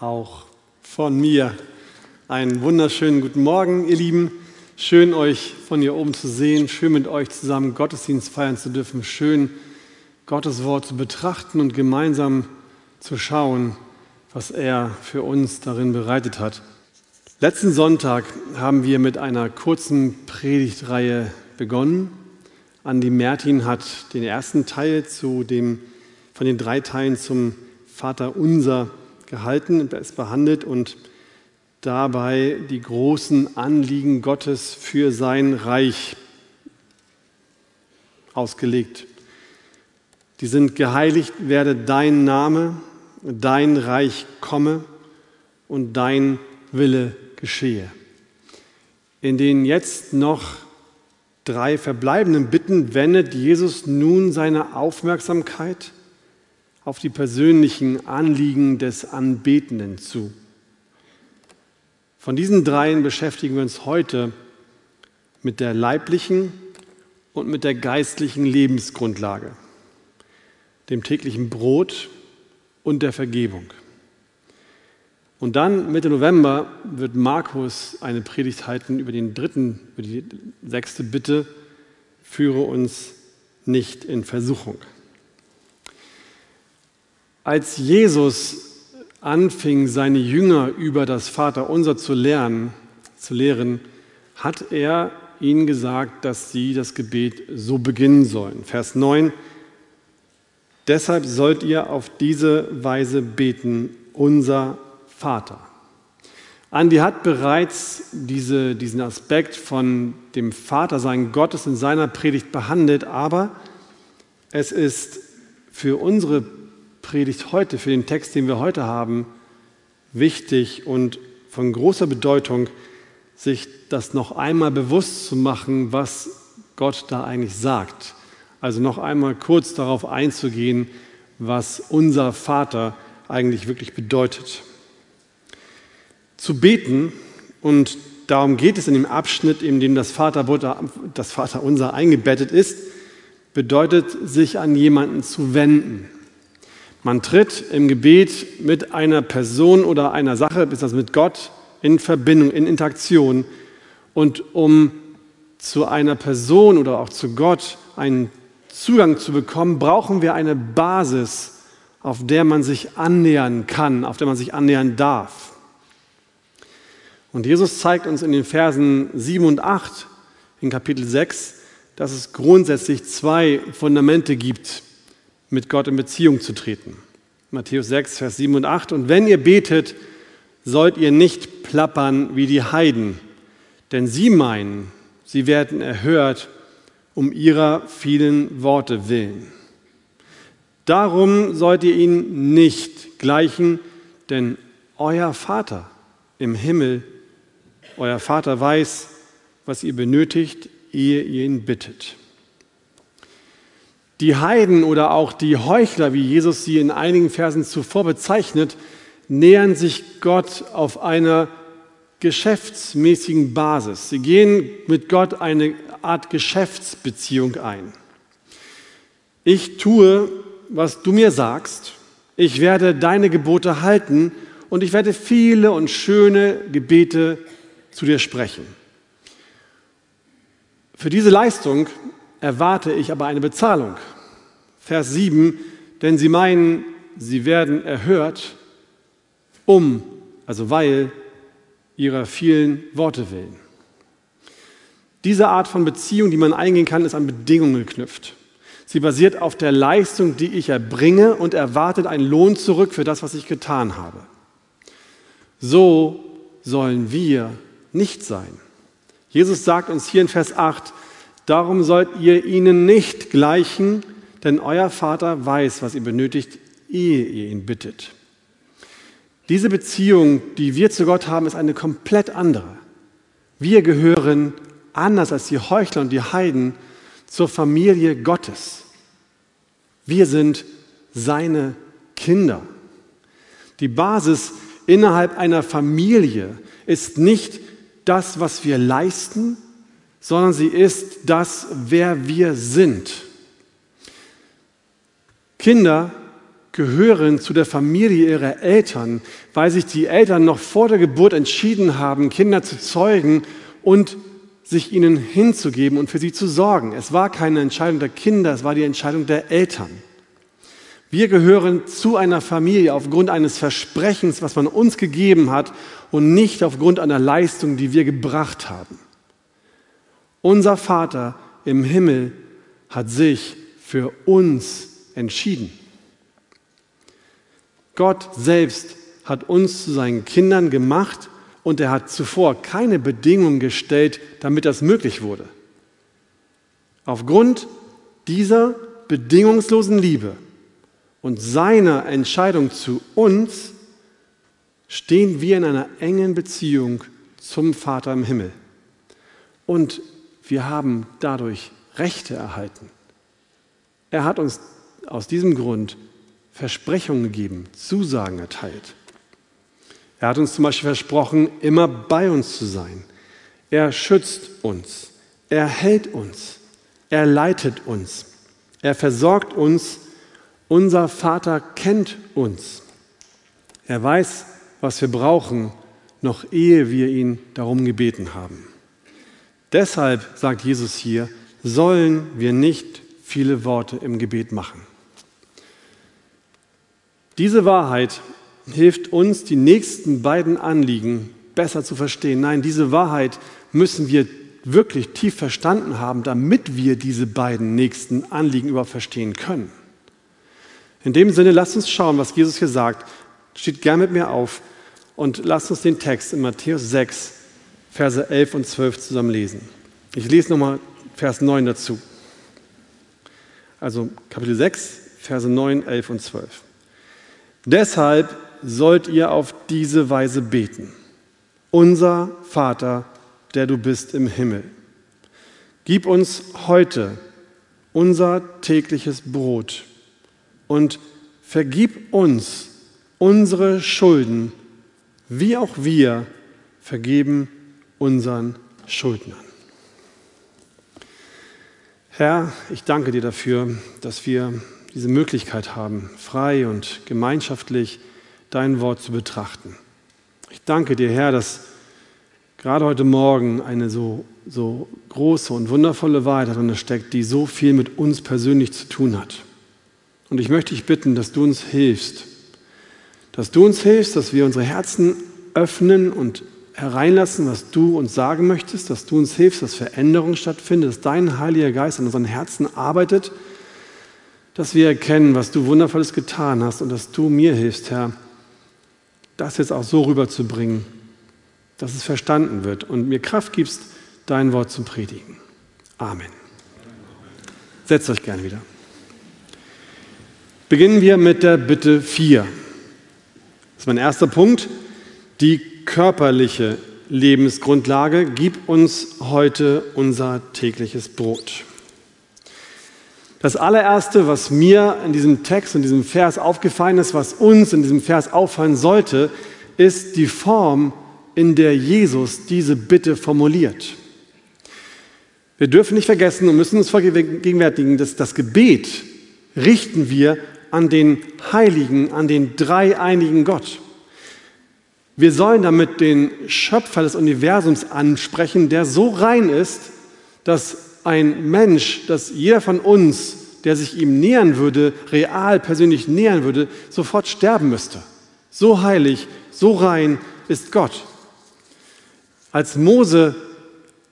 auch von mir. Einen wunderschönen guten Morgen, ihr Lieben. Schön, euch von hier oben zu sehen. Schön, mit euch zusammen Gottesdienst feiern zu dürfen. Schön, Gottes Wort zu betrachten und gemeinsam zu schauen, was er für uns darin bereitet hat. Letzten Sonntag haben wir mit einer kurzen Predigtreihe begonnen. Andi Mertin hat den ersten Teil zu dem, von den drei Teilen zum Vater Unser gehalten, es behandelt und dabei die großen Anliegen Gottes für sein Reich ausgelegt. Die sind geheiligt werde dein Name, dein Reich komme und dein Wille geschehe. In den jetzt noch drei verbleibenden Bitten wendet Jesus nun seine Aufmerksamkeit auf die persönlichen Anliegen des Anbetenden zu. Von diesen dreien beschäftigen wir uns heute mit der leiblichen und mit der geistlichen Lebensgrundlage, dem täglichen Brot und der Vergebung. Und dann Mitte November wird Markus eine Predigt halten über den dritten, über die sechste Bitte, führe uns nicht in Versuchung. Als Jesus anfing, seine Jünger über das Vaterunser zu lernen, zu lehren, hat er ihnen gesagt, dass sie das Gebet so beginnen sollen. Vers 9. Deshalb sollt ihr auf diese Weise beten, unser Vater. Andi hat bereits diese, diesen Aspekt von dem Vater, sein Gottes in seiner Predigt behandelt, aber es ist für unsere Predigt heute, für den Text, den wir heute haben, wichtig und von großer Bedeutung, sich das noch einmal bewusst zu machen, was Gott da eigentlich sagt. Also noch einmal kurz darauf einzugehen, was unser Vater eigentlich wirklich bedeutet. Zu beten, und darum geht es in dem Abschnitt, in dem das Vaterunser das Vater eingebettet ist, bedeutet, sich an jemanden zu wenden. Man tritt im Gebet mit einer Person oder einer Sache, bis das mit Gott, in Verbindung, in Interaktion. Und um zu einer Person oder auch zu Gott einen Zugang zu bekommen, brauchen wir eine Basis, auf der man sich annähern kann, auf der man sich annähern darf. Und Jesus zeigt uns in den Versen 7 und 8 in Kapitel 6, dass es grundsätzlich zwei Fundamente gibt, mit Gott in Beziehung zu treten. Matthäus 6, Vers 7 und 8. Und wenn ihr betet, sollt ihr nicht plappern wie die Heiden, denn sie meinen, sie werden erhört um ihrer vielen Worte willen. Darum sollt ihr ihn nicht gleichen, denn euer Vater im Himmel, euer Vater weiß, was ihr benötigt, ehe ihr ihn bittet. Die Heiden oder auch die Heuchler, wie Jesus sie in einigen Versen zuvor bezeichnet, nähern sich Gott auf einer geschäftsmäßigen Basis. Sie gehen mit Gott eine Art Geschäftsbeziehung ein. Ich tue, was du mir sagst, ich werde deine Gebote halten und ich werde viele und schöne Gebete zu dir sprechen. Für diese Leistung erwarte ich aber eine Bezahlung. Vers 7, denn sie meinen, sie werden erhört, um, also weil ihrer vielen Worte willen. Diese Art von Beziehung, die man eingehen kann, ist an Bedingungen geknüpft. Sie basiert auf der Leistung, die ich erbringe und erwartet einen Lohn zurück für das, was ich getan habe. So sollen wir nicht sein. Jesus sagt uns hier in Vers 8, Darum sollt ihr ihnen nicht gleichen, denn euer Vater weiß, was ihr benötigt, ehe ihr ihn bittet. Diese Beziehung, die wir zu Gott haben, ist eine komplett andere. Wir gehören, anders als die Heuchler und die Heiden, zur Familie Gottes. Wir sind seine Kinder. Die Basis innerhalb einer Familie ist nicht das, was wir leisten, sondern sie ist das, wer wir sind. Kinder gehören zu der Familie ihrer Eltern, weil sich die Eltern noch vor der Geburt entschieden haben, Kinder zu zeugen und sich ihnen hinzugeben und für sie zu sorgen. Es war keine Entscheidung der Kinder, es war die Entscheidung der Eltern. Wir gehören zu einer Familie aufgrund eines Versprechens, was man uns gegeben hat und nicht aufgrund einer Leistung, die wir gebracht haben. Unser Vater im Himmel hat sich für uns entschieden. Gott selbst hat uns zu seinen Kindern gemacht und er hat zuvor keine Bedingungen gestellt, damit das möglich wurde. Aufgrund dieser bedingungslosen Liebe und seiner Entscheidung zu uns stehen wir in einer engen Beziehung zum Vater im Himmel. Und wir haben dadurch Rechte erhalten. Er hat uns aus diesem Grund Versprechungen gegeben, Zusagen erteilt. Er hat uns zum Beispiel versprochen, immer bei uns zu sein. Er schützt uns. Er hält uns. Er leitet uns. Er versorgt uns. Unser Vater kennt uns. Er weiß, was wir brauchen, noch ehe wir ihn darum gebeten haben. Deshalb, sagt Jesus hier, sollen wir nicht viele Worte im Gebet machen. Diese Wahrheit hilft uns, die nächsten beiden Anliegen besser zu verstehen. Nein, diese Wahrheit müssen wir wirklich tief verstanden haben, damit wir diese beiden nächsten Anliegen überhaupt verstehen können. In dem Sinne, lasst uns schauen, was Jesus hier sagt. Steht gern mit mir auf und lasst uns den Text in Matthäus 6, Verse 11 und 12 zusammen lesen. Ich lese nochmal Vers 9 dazu. Also Kapitel 6, Verse 9, 11 und 12. Deshalb sollt ihr auf diese Weise beten. Unser Vater, der du bist im Himmel, gib uns heute unser tägliches Brot und vergib uns unsere Schulden, wie auch wir vergeben unseren Schuldnern. Herr, ich danke dir dafür, dass wir diese Möglichkeit haben, frei und gemeinschaftlich dein Wort zu betrachten. Ich danke dir, Herr, dass gerade heute Morgen eine so, so große und wundervolle Wahrheit darin steckt, die so viel mit uns persönlich zu tun hat. Und ich möchte dich bitten, dass du uns hilfst, dass du uns hilfst, dass wir unsere Herzen öffnen und hereinlassen, was du uns sagen möchtest, dass du uns hilfst, dass Veränderung stattfindet, dass dein Heiliger Geist an unseren Herzen arbeitet dass wir erkennen, was du Wundervolles getan hast und dass du mir hilfst, Herr, das jetzt auch so rüberzubringen, dass es verstanden wird und mir Kraft gibst, dein Wort zu predigen. Amen. Setzt euch gerne wieder. Beginnen wir mit der Bitte 4. Das ist mein erster Punkt. Die körperliche Lebensgrundlage. Gib uns heute unser tägliches Brot. Das allererste, was mir in diesem Text, in diesem Vers aufgefallen ist, was uns in diesem Vers auffallen sollte, ist die Form, in der Jesus diese Bitte formuliert. Wir dürfen nicht vergessen und müssen uns vergegenwärtigen, dass das Gebet richten wir an den Heiligen, an den dreieinigen Gott. Wir sollen damit den Schöpfer des Universums ansprechen, der so rein ist, dass ein Mensch, dass jeder von uns, der sich ihm nähern würde, real persönlich nähern würde, sofort sterben müsste. So heilig, so rein ist Gott. Als Mose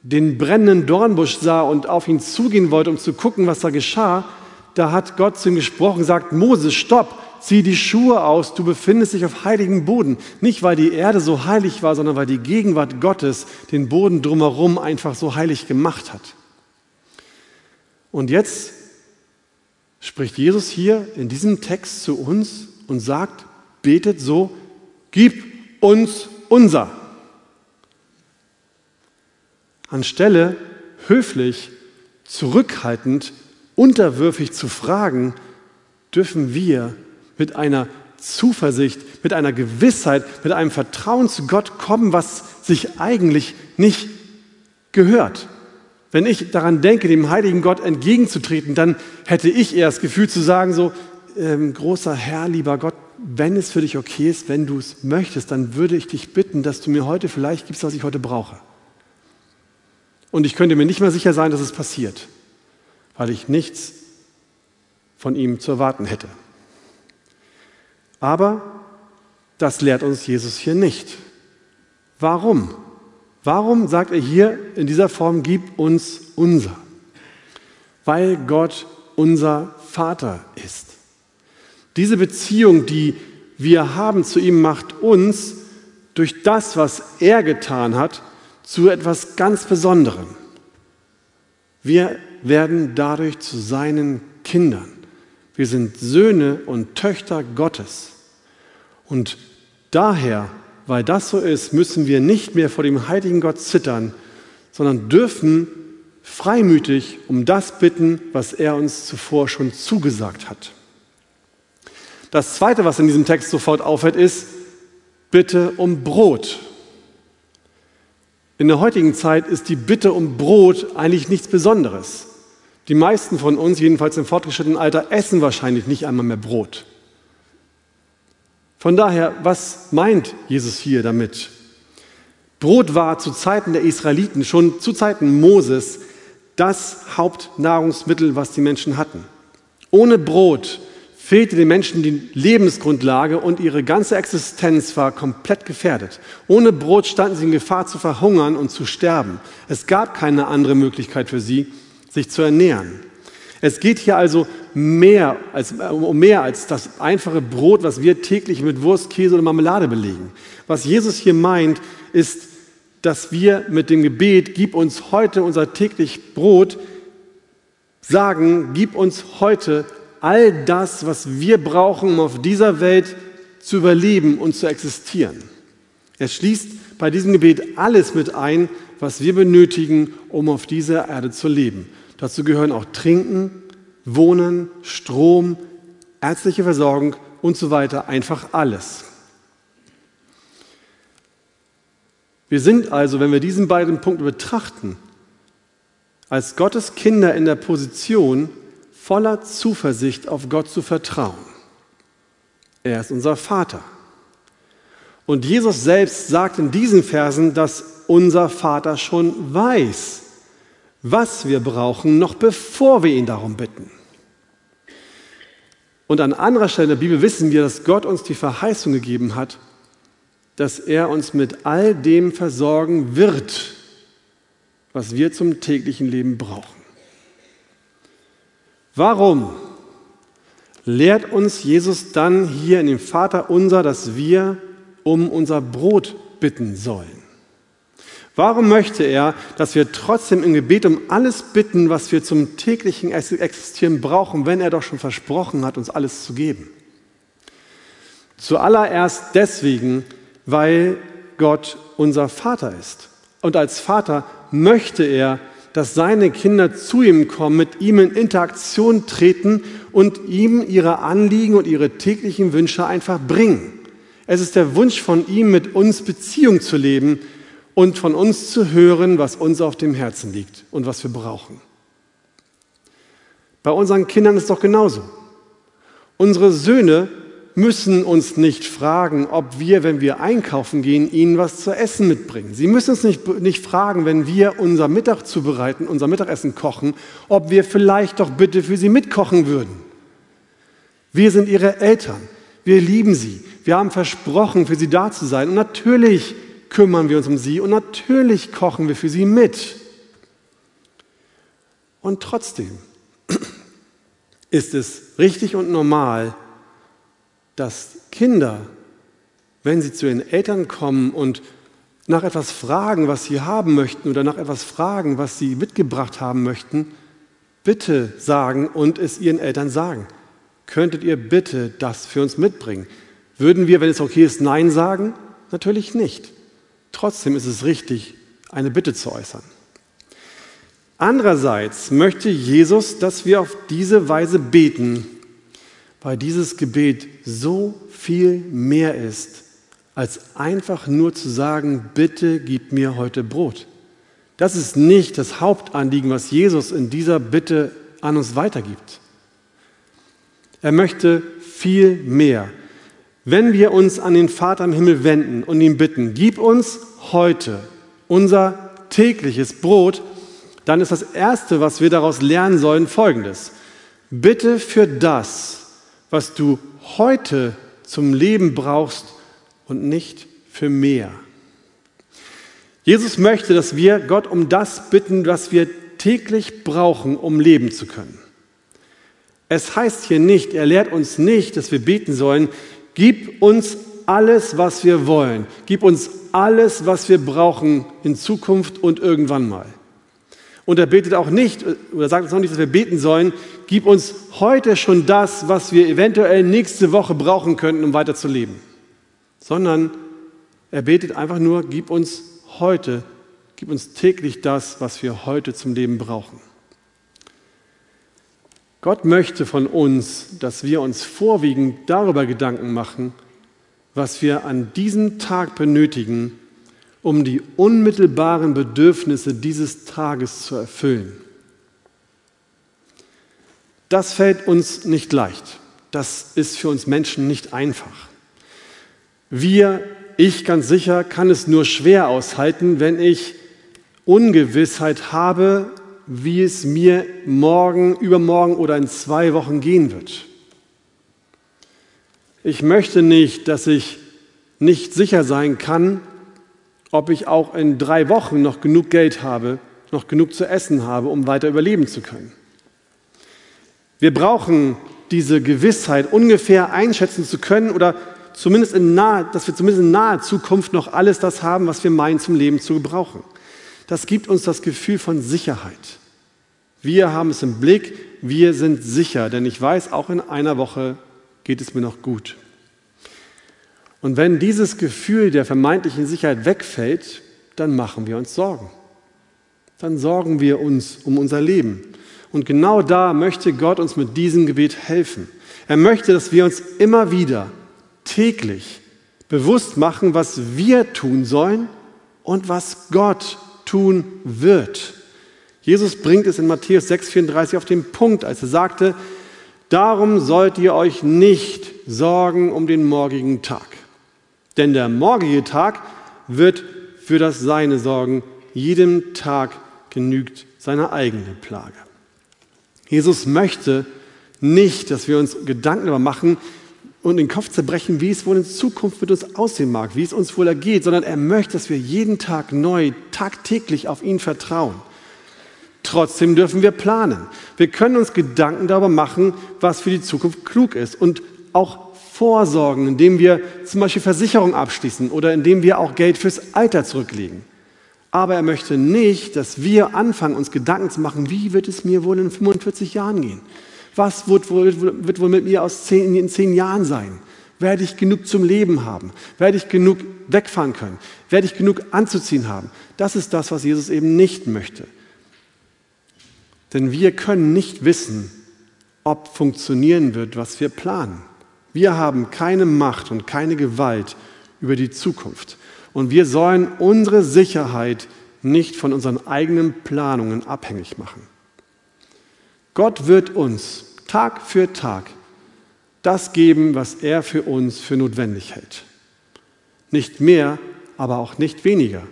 den brennenden Dornbusch sah und auf ihn zugehen wollte, um zu gucken, was da geschah, da hat Gott zu ihm gesprochen gesagt, Mose, stopp, zieh die Schuhe aus, du befindest dich auf heiligem Boden. Nicht, weil die Erde so heilig war, sondern weil die Gegenwart Gottes den Boden drumherum einfach so heilig gemacht hat. Und jetzt spricht Jesus hier in diesem Text zu uns und sagt, betet so, gib uns unser. Anstelle höflich, zurückhaltend, unterwürfig zu fragen, dürfen wir mit einer Zuversicht, mit einer Gewissheit, mit einem Vertrauen zu Gott kommen, was sich eigentlich nicht gehört. Wenn ich daran denke, dem heiligen Gott entgegenzutreten, dann hätte ich eher das Gefühl zu sagen, so, ähm, großer Herr, lieber Gott, wenn es für dich okay ist, wenn du es möchtest, dann würde ich dich bitten, dass du mir heute vielleicht gibst, was ich heute brauche. Und ich könnte mir nicht mehr sicher sein, dass es passiert, weil ich nichts von ihm zu erwarten hätte. Aber das lehrt uns Jesus hier nicht. Warum? Warum sagt er hier in dieser Form, gib uns unser? Weil Gott unser Vater ist. Diese Beziehung, die wir haben zu ihm, macht uns durch das, was er getan hat, zu etwas ganz Besonderem. Wir werden dadurch zu seinen Kindern. Wir sind Söhne und Töchter Gottes. Und daher, weil das so ist, müssen wir nicht mehr vor dem heiligen Gott zittern, sondern dürfen freimütig um das bitten, was er uns zuvor schon zugesagt hat. Das Zweite, was in diesem Text sofort auffällt, ist, bitte um Brot. In der heutigen Zeit ist die Bitte um Brot eigentlich nichts Besonderes. Die meisten von uns, jedenfalls im fortgeschrittenen Alter, essen wahrscheinlich nicht einmal mehr Brot. Von daher, was meint Jesus hier damit? Brot war zu Zeiten der Israeliten, schon zu Zeiten Moses, das Hauptnahrungsmittel, was die Menschen hatten. Ohne Brot fehlte den Menschen die Lebensgrundlage und ihre ganze Existenz war komplett gefährdet. Ohne Brot standen sie in Gefahr zu verhungern und zu sterben. Es gab keine andere Möglichkeit für sie, sich zu ernähren. Es geht hier also mehr als, um mehr als das einfache Brot, was wir täglich mit Wurst, Käse oder Marmelade belegen. Was Jesus hier meint, ist, dass wir mit dem Gebet, gib uns heute unser täglich Brot, sagen, gib uns heute all das, was wir brauchen, um auf dieser Welt zu überleben und zu existieren. Er schließt bei diesem Gebet alles mit ein, was wir benötigen, um auf dieser Erde zu leben. Dazu gehören auch Trinken, Wohnen, Strom, ärztliche Versorgung und so weiter, einfach alles. Wir sind also, wenn wir diesen beiden Punkte betrachten, als Gottes Kinder in der Position, voller Zuversicht auf Gott zu vertrauen. Er ist unser Vater. Und Jesus selbst sagt in diesen Versen, dass unser Vater schon weiß, was wir brauchen, noch bevor wir ihn darum bitten. Und an anderer Stelle in der Bibel wissen wir, dass Gott uns die Verheißung gegeben hat, dass er uns mit all dem versorgen wird, was wir zum täglichen Leben brauchen. Warum lehrt uns Jesus dann hier in dem Vater unser, dass wir um unser Brot bitten sollen? Warum möchte er, dass wir trotzdem im Gebet um alles bitten, was wir zum täglichen Existieren brauchen, wenn er doch schon versprochen hat, uns alles zu geben? Zuallererst deswegen, weil Gott unser Vater ist. Und als Vater möchte er, dass seine Kinder zu ihm kommen, mit ihm in Interaktion treten und ihm ihre Anliegen und ihre täglichen Wünsche einfach bringen. Es ist der Wunsch von ihm, mit uns Beziehung zu leben und von uns zu hören, was uns auf dem Herzen liegt und was wir brauchen. Bei unseren Kindern ist es doch genauso. Unsere Söhne müssen uns nicht fragen, ob wir, wenn wir einkaufen gehen, ihnen was zu essen mitbringen. Sie müssen uns nicht, nicht fragen, wenn wir unser Mittag zubereiten, unser Mittagessen kochen, ob wir vielleicht doch bitte für sie mitkochen würden. Wir sind ihre Eltern. Wir lieben sie. Wir haben versprochen, für sie da zu sein. Und natürlich kümmern wir uns um sie und natürlich kochen wir für sie mit. Und trotzdem ist es richtig und normal, dass Kinder, wenn sie zu ihren Eltern kommen und nach etwas fragen, was sie haben möchten oder nach etwas fragen, was sie mitgebracht haben möchten, bitte sagen und es ihren Eltern sagen. Könntet ihr bitte das für uns mitbringen? Würden wir, wenn es okay ist, Nein sagen? Natürlich nicht. Trotzdem ist es richtig, eine Bitte zu äußern. Andererseits möchte Jesus, dass wir auf diese Weise beten, weil dieses Gebet so viel mehr ist, als einfach nur zu sagen, bitte gib mir heute Brot. Das ist nicht das Hauptanliegen, was Jesus in dieser Bitte an uns weitergibt. Er möchte viel mehr. Wenn wir uns an den Vater im Himmel wenden und ihn bitten, gib uns heute unser tägliches Brot, dann ist das Erste, was wir daraus lernen sollen, folgendes. Bitte für das, was du heute zum Leben brauchst und nicht für mehr. Jesus möchte, dass wir Gott um das bitten, was wir täglich brauchen, um leben zu können. Es heißt hier nicht, er lehrt uns nicht, dass wir beten sollen, gib uns alles, was wir wollen, gib uns alles, was wir brauchen in Zukunft und irgendwann mal. Und er betet auch nicht, oder sagt uns auch nicht, dass wir beten sollen, gib uns heute schon das, was wir eventuell nächste Woche brauchen könnten, um weiter zu leben. Sondern er betet einfach nur, gib uns heute, gib uns täglich das, was wir heute zum Leben brauchen. Gott möchte von uns, dass wir uns vorwiegend darüber Gedanken machen, was wir an diesem Tag benötigen, um die unmittelbaren Bedürfnisse dieses Tages zu erfüllen. Das fällt uns nicht leicht. Das ist für uns Menschen nicht einfach. Wir, ich ganz sicher, kann es nur schwer aushalten, wenn ich Ungewissheit habe, wie es mir morgen, übermorgen oder in zwei Wochen gehen wird. Ich möchte nicht, dass ich nicht sicher sein kann, ob ich auch in drei Wochen noch genug Geld habe, noch genug zu essen habe, um weiter überleben zu können. Wir brauchen diese Gewissheit, ungefähr einschätzen zu können oder zumindest in nahe, dass wir zumindest in naher Zukunft noch alles das haben, was wir meinen zum Leben zu gebrauchen. Das gibt uns das Gefühl von Sicherheit. Wir haben es im Blick, wir sind sicher, denn ich weiß, auch in einer Woche geht es mir noch gut. Und wenn dieses Gefühl der vermeintlichen Sicherheit wegfällt, dann machen wir uns Sorgen. Dann sorgen wir uns um unser Leben. Und genau da möchte Gott uns mit diesem Gebet helfen. Er möchte, dass wir uns immer wieder täglich bewusst machen, was wir tun sollen und was Gott tun wird. Jesus bringt es in Matthäus 6,34 auf den Punkt, als er sagte, darum sollt ihr euch nicht sorgen um den morgigen Tag. Denn der morgige Tag wird für das Seine sorgen. Jedem Tag genügt seine eigene Plage. Jesus möchte nicht, dass wir uns Gedanken darüber machen und den Kopf zerbrechen, wie es wohl in Zukunft mit uns aussehen mag, wie es uns wohl ergeht, sondern er möchte, dass wir jeden Tag neu, tagtäglich auf ihn vertrauen. Trotzdem dürfen wir planen. Wir können uns Gedanken darüber machen, was für die Zukunft klug ist und auch vorsorgen, indem wir zum Beispiel Versicherung abschließen oder indem wir auch Geld fürs Alter zurücklegen. Aber er möchte nicht, dass wir anfangen, uns Gedanken zu machen, wie wird es mir wohl in 45 Jahren gehen? Was wird wohl, wird wohl mit mir aus zehn, in zehn Jahren sein? Werde ich genug zum Leben haben? Werde ich genug wegfahren können? Werde ich genug anzuziehen haben? Das ist das, was Jesus eben nicht möchte. Denn wir können nicht wissen, ob funktionieren wird, was wir planen. Wir haben keine Macht und keine Gewalt über die Zukunft. Und wir sollen unsere Sicherheit nicht von unseren eigenen Planungen abhängig machen. Gott wird uns Tag für Tag das geben, was er für uns für notwendig hält. Nicht mehr, aber auch nicht weniger.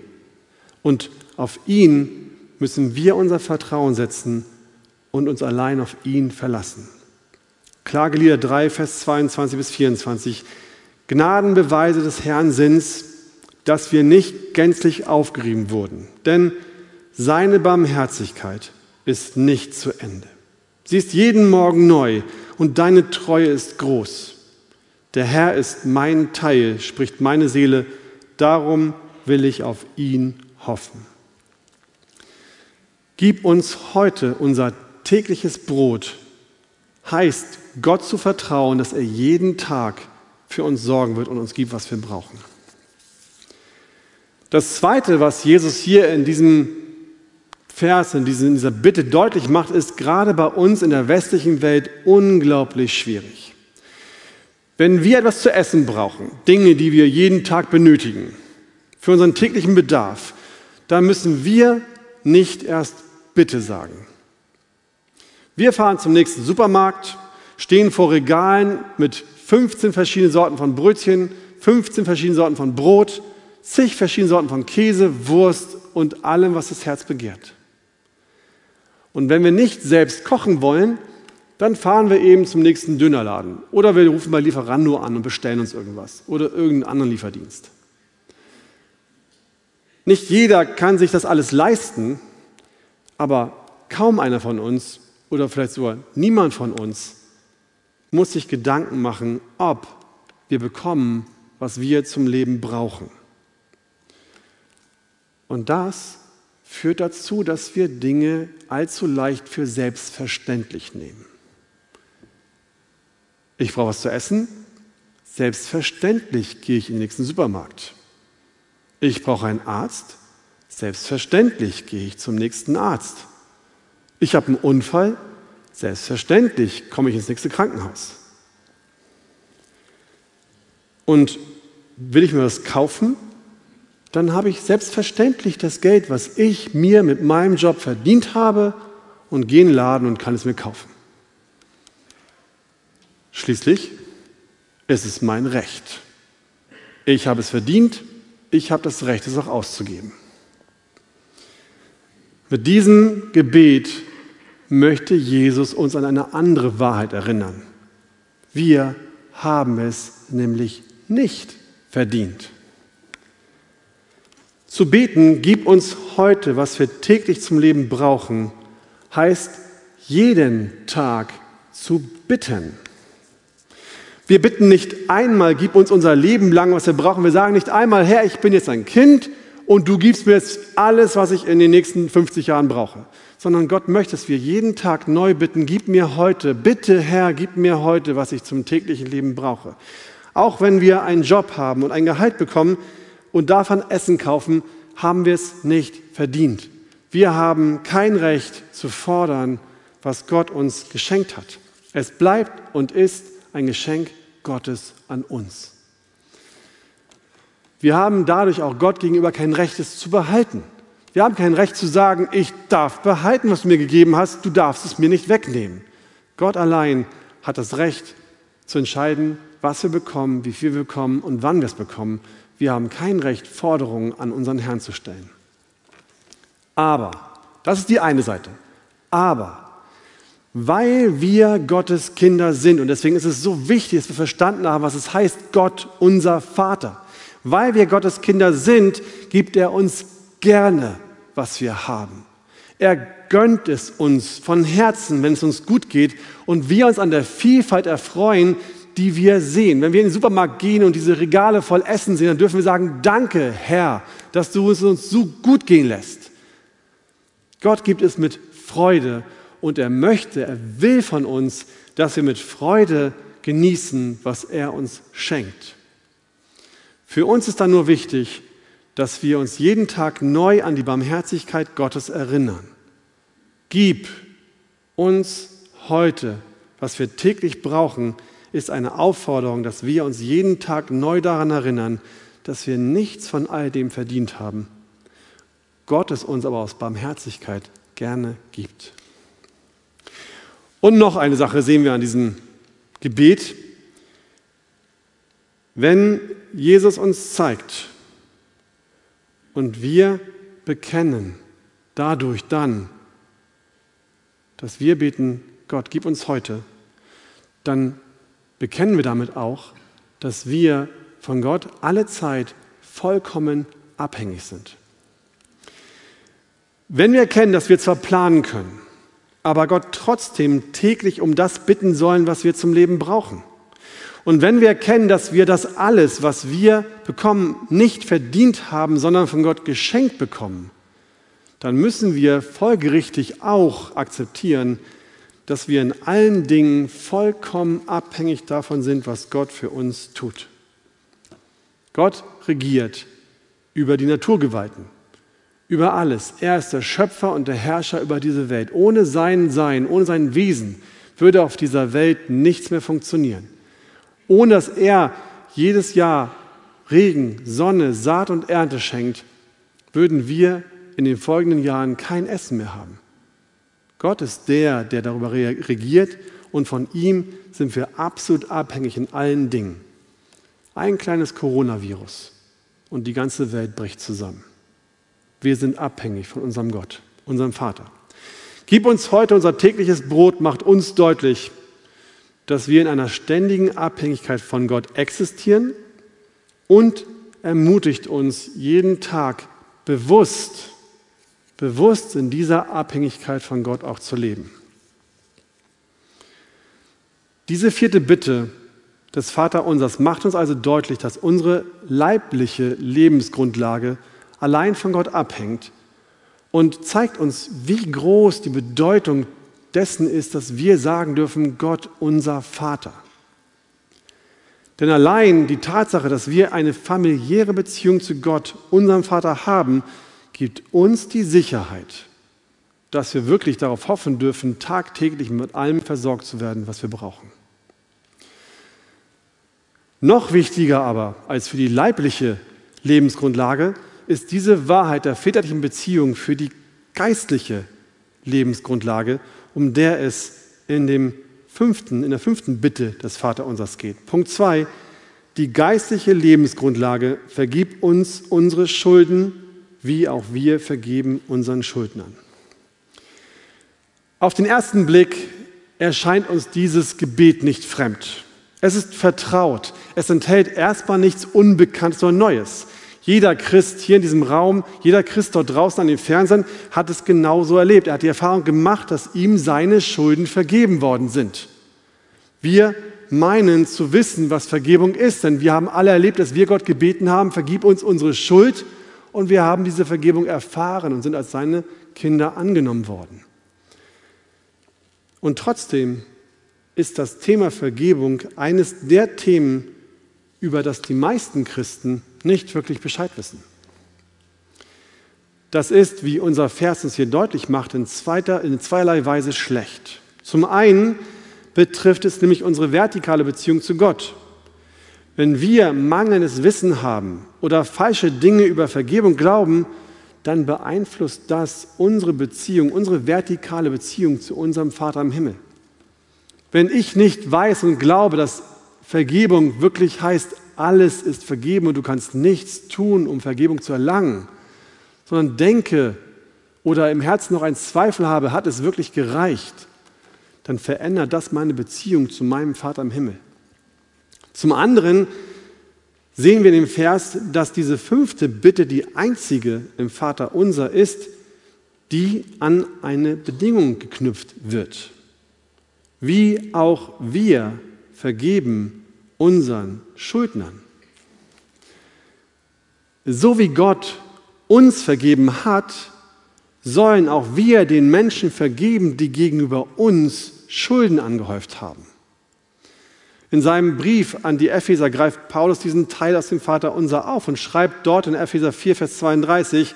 Und auf ihn müssen wir unser Vertrauen setzen und uns allein auf ihn verlassen. Klagelieder 3, Vers 22 bis 24. Gnadenbeweise des Herrn sind, dass wir nicht gänzlich aufgerieben wurden, denn seine Barmherzigkeit ist nicht zu Ende. Sie ist jeden Morgen neu und deine Treue ist groß. Der Herr ist mein Teil, spricht meine Seele, darum will ich auf ihn hoffen. Gib uns heute unser tägliches Brot heißt, Gott zu vertrauen, dass er jeden Tag für uns sorgen wird und uns gibt, was wir brauchen. Das Zweite, was Jesus hier in diesem Vers, in dieser Bitte deutlich macht, ist gerade bei uns in der westlichen Welt unglaublich schwierig. Wenn wir etwas zu essen brauchen, Dinge, die wir jeden Tag benötigen, für unseren täglichen Bedarf, dann müssen wir nicht erst Bitte sagen. Wir fahren zum nächsten Supermarkt, stehen vor Regalen mit 15 verschiedenen Sorten von Brötchen, 15 verschiedene Sorten von Brot, zig verschiedene Sorten von Käse, Wurst und allem, was das Herz begehrt. Und wenn wir nicht selbst kochen wollen, dann fahren wir eben zum nächsten Dönerladen. Oder wir rufen bei Lieferando an und bestellen uns irgendwas. Oder irgendeinen anderen Lieferdienst. Nicht jeder kann sich das alles leisten, aber kaum einer von uns oder vielleicht sogar niemand von uns muss sich Gedanken machen, ob wir bekommen, was wir zum Leben brauchen. Und das führt dazu, dass wir Dinge allzu leicht für selbstverständlich nehmen. Ich brauche was zu essen. Selbstverständlich gehe ich in den nächsten Supermarkt. Ich brauche einen Arzt. Selbstverständlich gehe ich zum nächsten Arzt. Ich habe einen Unfall. Selbstverständlich komme ich ins nächste Krankenhaus. Und will ich mir was kaufen, dann habe ich selbstverständlich das Geld, was ich mir mit meinem Job verdient habe, und gehe in den Laden und kann es mir kaufen. Schließlich ist es mein Recht. Ich habe es verdient, ich habe das Recht, es auch auszugeben. Mit diesem Gebet möchte Jesus uns an eine andere Wahrheit erinnern. Wir haben es nämlich nicht verdient. Zu beten, gib uns heute, was wir täglich zum Leben brauchen, heißt jeden Tag zu bitten. Wir bitten nicht einmal, gib uns unser Leben lang, was wir brauchen. Wir sagen nicht einmal, Herr, ich bin jetzt ein Kind und du gibst mir jetzt alles, was ich in den nächsten 50 Jahren brauche. Sondern Gott möchte, dass wir jeden Tag neu bitten, gib mir heute, bitte Herr, gib mir heute, was ich zum täglichen Leben brauche. Auch wenn wir einen Job haben und ein Gehalt bekommen und davon Essen kaufen, haben wir es nicht verdient. Wir haben kein Recht zu fordern, was Gott uns geschenkt hat. Es bleibt und ist ein Geschenk Gottes an uns. Wir haben dadurch auch Gott gegenüber kein Recht, es zu behalten. Wir haben kein Recht zu sagen, ich darf behalten, was du mir gegeben hast, du darfst es mir nicht wegnehmen. Gott allein hat das Recht zu entscheiden, was wir bekommen, wie viel wir bekommen und wann wir es bekommen. Wir haben kein Recht, Forderungen an unseren Herrn zu stellen. Aber, das ist die eine Seite. Aber weil wir Gottes Kinder sind. Und deswegen ist es so wichtig, dass wir verstanden haben, was es heißt, Gott, unser Vater. Weil wir Gottes Kinder sind, gibt er uns gerne, was wir haben. Er gönnt es uns von Herzen, wenn es uns gut geht und wir uns an der Vielfalt erfreuen, die wir sehen. Wenn wir in den Supermarkt gehen und diese Regale voll Essen sehen, dann dürfen wir sagen, danke Herr, dass du es uns so gut gehen lässt. Gott gibt es mit Freude und er möchte, er will von uns, dass wir mit Freude genießen, was er uns schenkt. Für uns ist dann nur wichtig, dass wir uns jeden Tag neu an die Barmherzigkeit Gottes erinnern. Gib uns heute, was wir täglich brauchen, ist eine Aufforderung, dass wir uns jeden Tag neu daran erinnern, dass wir nichts von all dem verdient haben. Gott es uns aber aus Barmherzigkeit gerne gibt. Und noch eine Sache sehen wir an diesem Gebet. Wenn Jesus uns zeigt und wir bekennen dadurch dann, dass wir beten, Gott, gib uns heute, dann bekennen wir damit auch, dass wir von Gott alle Zeit vollkommen abhängig sind. Wenn wir erkennen, dass wir zwar planen können, aber Gott trotzdem täglich um das bitten sollen, was wir zum Leben brauchen. Und wenn wir erkennen, dass wir das alles, was wir bekommen, nicht verdient haben, sondern von Gott geschenkt bekommen, dann müssen wir folgerichtig auch akzeptieren, dass wir in allen Dingen vollkommen abhängig davon sind, was Gott für uns tut. Gott regiert über die Naturgewalten über alles. Er ist der Schöpfer und der Herrscher über diese Welt. Ohne sein Sein, ohne sein Wesen würde auf dieser Welt nichts mehr funktionieren. Ohne dass er jedes Jahr Regen, Sonne, Saat und Ernte schenkt, würden wir in den folgenden Jahren kein Essen mehr haben. Gott ist der, der darüber regiert und von ihm sind wir absolut abhängig in allen Dingen. Ein kleines Coronavirus und die ganze Welt bricht zusammen. Wir sind abhängig von unserem Gott, unserem Vater. Gib uns heute unser tägliches Brot, macht uns deutlich, dass wir in einer ständigen Abhängigkeit von Gott existieren und ermutigt uns jeden Tag bewusst, bewusst in dieser Abhängigkeit von Gott auch zu leben. Diese vierte Bitte des Vaterunsers macht uns also deutlich, dass unsere leibliche Lebensgrundlage allein von Gott abhängt und zeigt uns, wie groß die Bedeutung dessen ist, dass wir sagen dürfen, Gott unser Vater. Denn allein die Tatsache, dass wir eine familiäre Beziehung zu Gott, unserem Vater haben, gibt uns die Sicherheit, dass wir wirklich darauf hoffen dürfen, tagtäglich mit allem versorgt zu werden, was wir brauchen. Noch wichtiger aber als für die leibliche Lebensgrundlage ist diese Wahrheit der väterlichen Beziehung für die geistliche Lebensgrundlage, um der es in dem fünften, in der fünften Bitte des Vaterunsers geht. Punkt zwei, die geistliche Lebensgrundlage vergib uns unsere Schulden, wie auch wir vergeben unseren Schuldnern. Auf den ersten Blick erscheint uns dieses Gebet nicht fremd. Es ist vertraut. Es enthält erstmal nichts Unbekanntes oder Neues. Jeder Christ hier in diesem Raum, jeder Christ dort draußen an den Fernsehen hat es genauso erlebt. Er hat die Erfahrung gemacht, dass ihm seine Schulden vergeben worden sind. Wir meinen zu wissen, was Vergebung ist, denn wir haben alle erlebt, dass wir Gott gebeten haben, vergib uns unsere Schuld und wir haben diese Vergebung erfahren und sind als seine Kinder angenommen worden. Und trotzdem ist das Thema Vergebung eines der Themen, über das die meisten Christen nicht wirklich Bescheid wissen. Das ist, wie unser Vers uns hier deutlich macht, in, zweiter, in zweierlei Weise schlecht. Zum einen betrifft es nämlich unsere vertikale Beziehung zu Gott. Wenn wir mangelndes Wissen haben oder falsche Dinge über Vergebung glauben, dann beeinflusst das unsere Beziehung, unsere vertikale Beziehung zu unserem Vater im Himmel. Wenn ich nicht weiß und glaube, dass Vergebung wirklich heißt, alles ist vergeben und du kannst nichts tun, um Vergebung zu erlangen, sondern denke oder im Herzen noch einen Zweifel habe, hat es wirklich gereicht, dann verändert das meine Beziehung zu meinem Vater im Himmel. Zum anderen sehen wir in dem Vers, dass diese fünfte Bitte die einzige im Vater unser ist, die an eine Bedingung geknüpft wird. Wie auch wir vergeben unseren Schuldnern. So wie Gott uns vergeben hat, sollen auch wir den Menschen vergeben, die gegenüber uns Schulden angehäuft haben. In seinem Brief an die Epheser greift Paulus diesen Teil aus dem Vater unser auf und schreibt dort in Epheser 4, Vers 32,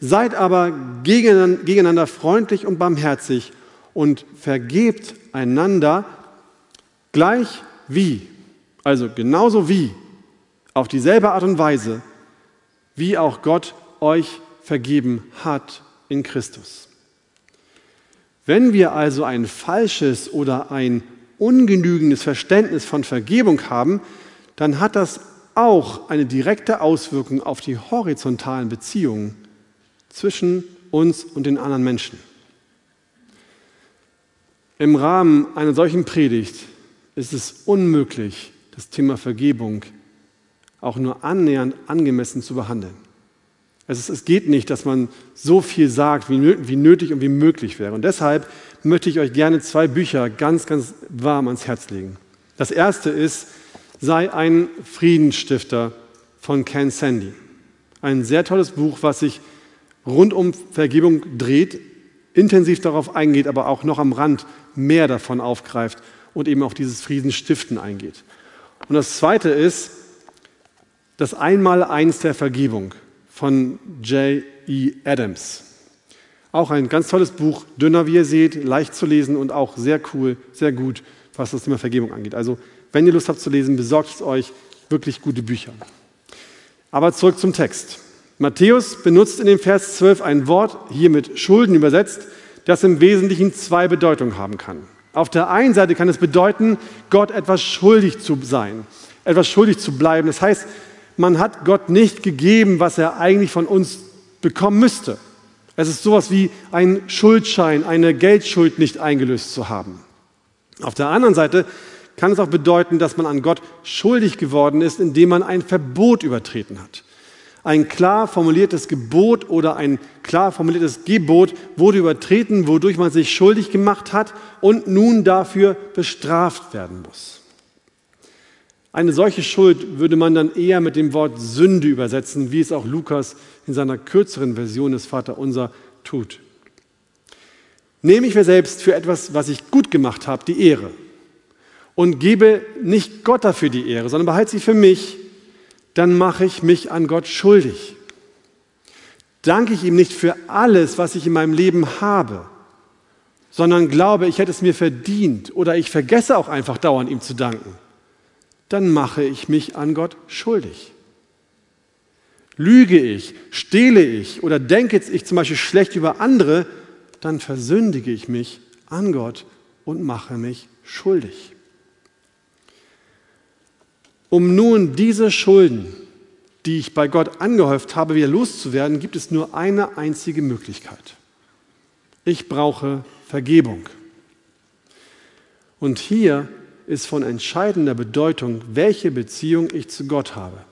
Seid aber gegeneinander freundlich und barmherzig und vergebt einander gleich wie also genauso wie, auf dieselbe Art und Weise, wie auch Gott euch vergeben hat in Christus. Wenn wir also ein falsches oder ein ungenügendes Verständnis von Vergebung haben, dann hat das auch eine direkte Auswirkung auf die horizontalen Beziehungen zwischen uns und den anderen Menschen. Im Rahmen einer solchen Predigt ist es unmöglich, das Thema Vergebung auch nur annähernd angemessen zu behandeln. Es, ist, es geht nicht, dass man so viel sagt, wie, nötig und wie möglich wäre. Und deshalb möchte ich euch gerne zwei Bücher ganz, ganz warm ans Herz legen. Das erste ist, sei ein Friedensstifter von Ken Sandy. Ein sehr tolles Buch, was sich rund um Vergebung dreht, intensiv darauf eingeht, aber auch noch am Rand mehr davon aufgreift und eben auch dieses Friedensstiften eingeht. Und das zweite ist das Einmaleins der Vergebung von J.E. Adams. Auch ein ganz tolles Buch, dünner wie ihr seht, leicht zu lesen und auch sehr cool, sehr gut, was das Thema Vergebung angeht. Also, wenn ihr Lust habt zu lesen, besorgt es euch wirklich gute Bücher. Aber zurück zum Text. Matthäus benutzt in dem Vers 12 ein Wort, hier mit Schulden übersetzt, das im Wesentlichen zwei Bedeutungen haben kann. Auf der einen Seite kann es bedeuten, Gott etwas schuldig zu sein, etwas schuldig zu bleiben. Das heißt, man hat Gott nicht gegeben, was er eigentlich von uns bekommen müsste. Es ist sowas wie ein Schuldschein, eine Geldschuld nicht eingelöst zu haben. Auf der anderen Seite kann es auch bedeuten, dass man an Gott schuldig geworden ist, indem man ein Verbot übertreten hat. Ein klar formuliertes Gebot oder ein klar formuliertes Gebot wurde übertreten, wodurch man sich schuldig gemacht hat und nun dafür bestraft werden muss. Eine solche Schuld würde man dann eher mit dem Wort Sünde übersetzen, wie es auch Lukas in seiner kürzeren Version des Vaterunser tut. Nehme ich mir selbst für etwas, was ich gut gemacht habe, die Ehre und gebe nicht Gott dafür die Ehre, sondern behalte sie für mich, dann mache ich mich an Gott schuldig. Danke ich ihm nicht für alles, was ich in meinem Leben habe, sondern glaube, ich hätte es mir verdient oder ich vergesse auch einfach dauernd ihm zu danken dann mache ich mich an Gott schuldig. Lüge ich, stehle ich oder denke ich zum Beispiel schlecht über andere, dann versündige ich mich an Gott und mache mich schuldig. Um nun diese Schulden, die ich bei Gott angehäuft habe, wieder loszuwerden, gibt es nur eine einzige Möglichkeit. Ich brauche Vergebung. Und hier ist von entscheidender Bedeutung, welche Beziehung ich zu Gott habe.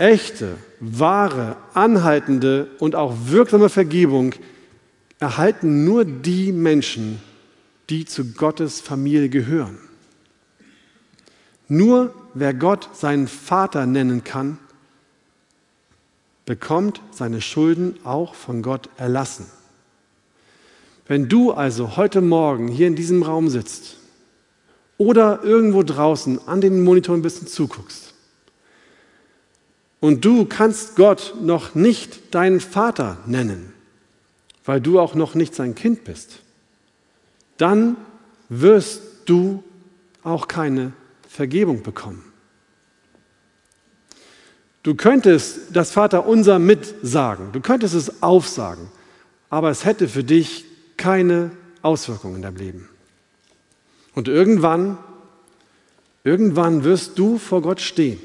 Echte, wahre, anhaltende und auch wirksame Vergebung erhalten nur die Menschen, die zu Gottes Familie gehören. Nur wer Gott seinen Vater nennen kann, bekommt seine Schulden auch von Gott erlassen. Wenn du also heute Morgen hier in diesem Raum sitzt oder irgendwo draußen an den Monitor ein bisschen zuguckst und du kannst Gott noch nicht deinen Vater nennen, weil du auch noch nicht sein Kind bist, dann wirst du auch keine Vergebung bekommen. Du könntest das Vaterunser mitsagen, du könntest es aufsagen, aber es hätte für dich keine Auswirkungen in deinem Leben. Und irgendwann, irgendwann wirst du vor Gott stehen.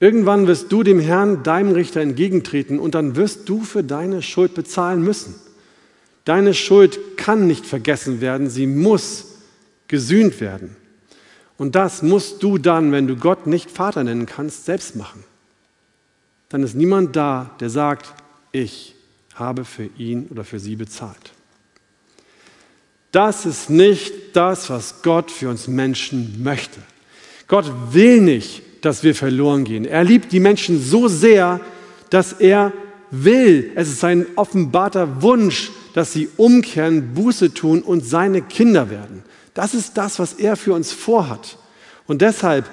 Irgendwann wirst du dem Herrn, deinem Richter, entgegentreten und dann wirst du für deine Schuld bezahlen müssen. Deine Schuld kann nicht vergessen werden, sie muss gesühnt werden. Und das musst du dann, wenn du Gott nicht Vater nennen kannst, selbst machen. Dann ist niemand da, der sagt, ich habe für ihn oder für sie bezahlt. Das ist nicht das, was Gott für uns Menschen möchte. Gott will nicht, dass wir verloren gehen. Er liebt die Menschen so sehr, dass er will. Es ist sein offenbarter Wunsch, dass sie umkehren, Buße tun und seine Kinder werden. Das ist das, was er für uns vorhat. Und deshalb,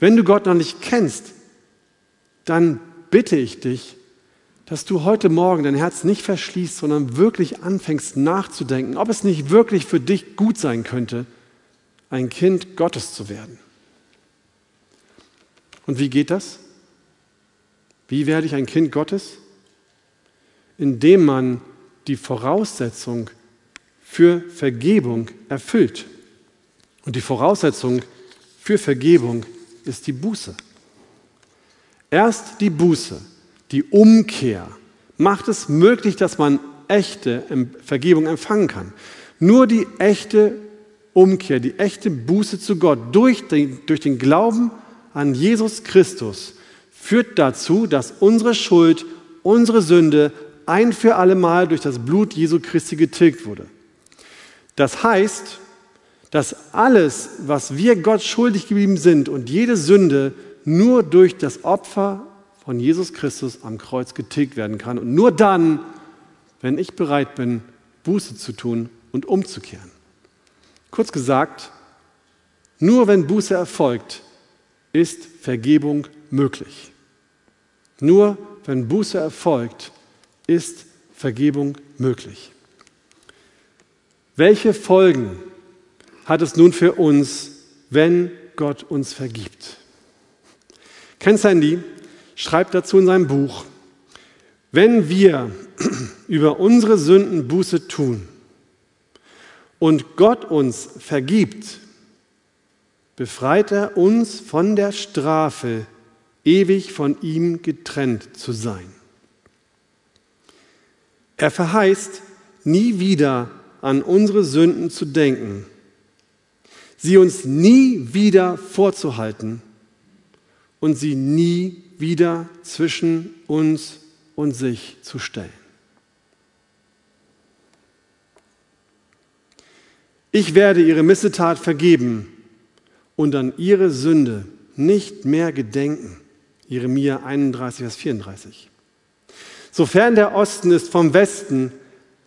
wenn du Gott noch nicht kennst, dann bitte ich dich, dass du heute Morgen dein Herz nicht verschließt, sondern wirklich anfängst nachzudenken, ob es nicht wirklich für dich gut sein könnte, ein Kind Gottes zu werden. Und wie geht das? Wie werde ich ein Kind Gottes? Indem man die Voraussetzung für Vergebung erfüllt. Und die Voraussetzung für Vergebung ist die Buße. Erst die Buße die Umkehr macht es möglich, dass man echte Vergebung empfangen kann. Nur die echte Umkehr, die echte Buße zu Gott durch den, durch den Glauben an Jesus Christus führt dazu, dass unsere Schuld, unsere Sünde ein für alle Mal durch das Blut Jesu Christi getilgt wurde. Das heißt, dass alles, was wir Gott schuldig geblieben sind und jede Sünde nur durch das Opfer von Jesus Christus am Kreuz getilgt werden kann. Und nur dann, wenn ich bereit bin, Buße zu tun und umzukehren. Kurz gesagt, nur wenn Buße erfolgt, ist Vergebung möglich. Nur wenn Buße erfolgt, ist Vergebung möglich. Welche Folgen hat es nun für uns, wenn Gott uns vergibt? Ken Sandy schreibt dazu in seinem Buch, wenn wir über unsere Sünden Buße tun und Gott uns vergibt, befreit er uns von der Strafe, ewig von ihm getrennt zu sein. Er verheißt, nie wieder an unsere Sünden zu denken, sie uns nie wieder vorzuhalten und sie nie wieder zwischen uns und sich zu stellen. Ich werde ihre Missetat vergeben und an ihre Sünde nicht mehr gedenken. Jeremia 31, Vers 34. Sofern der Osten ist vom Westen,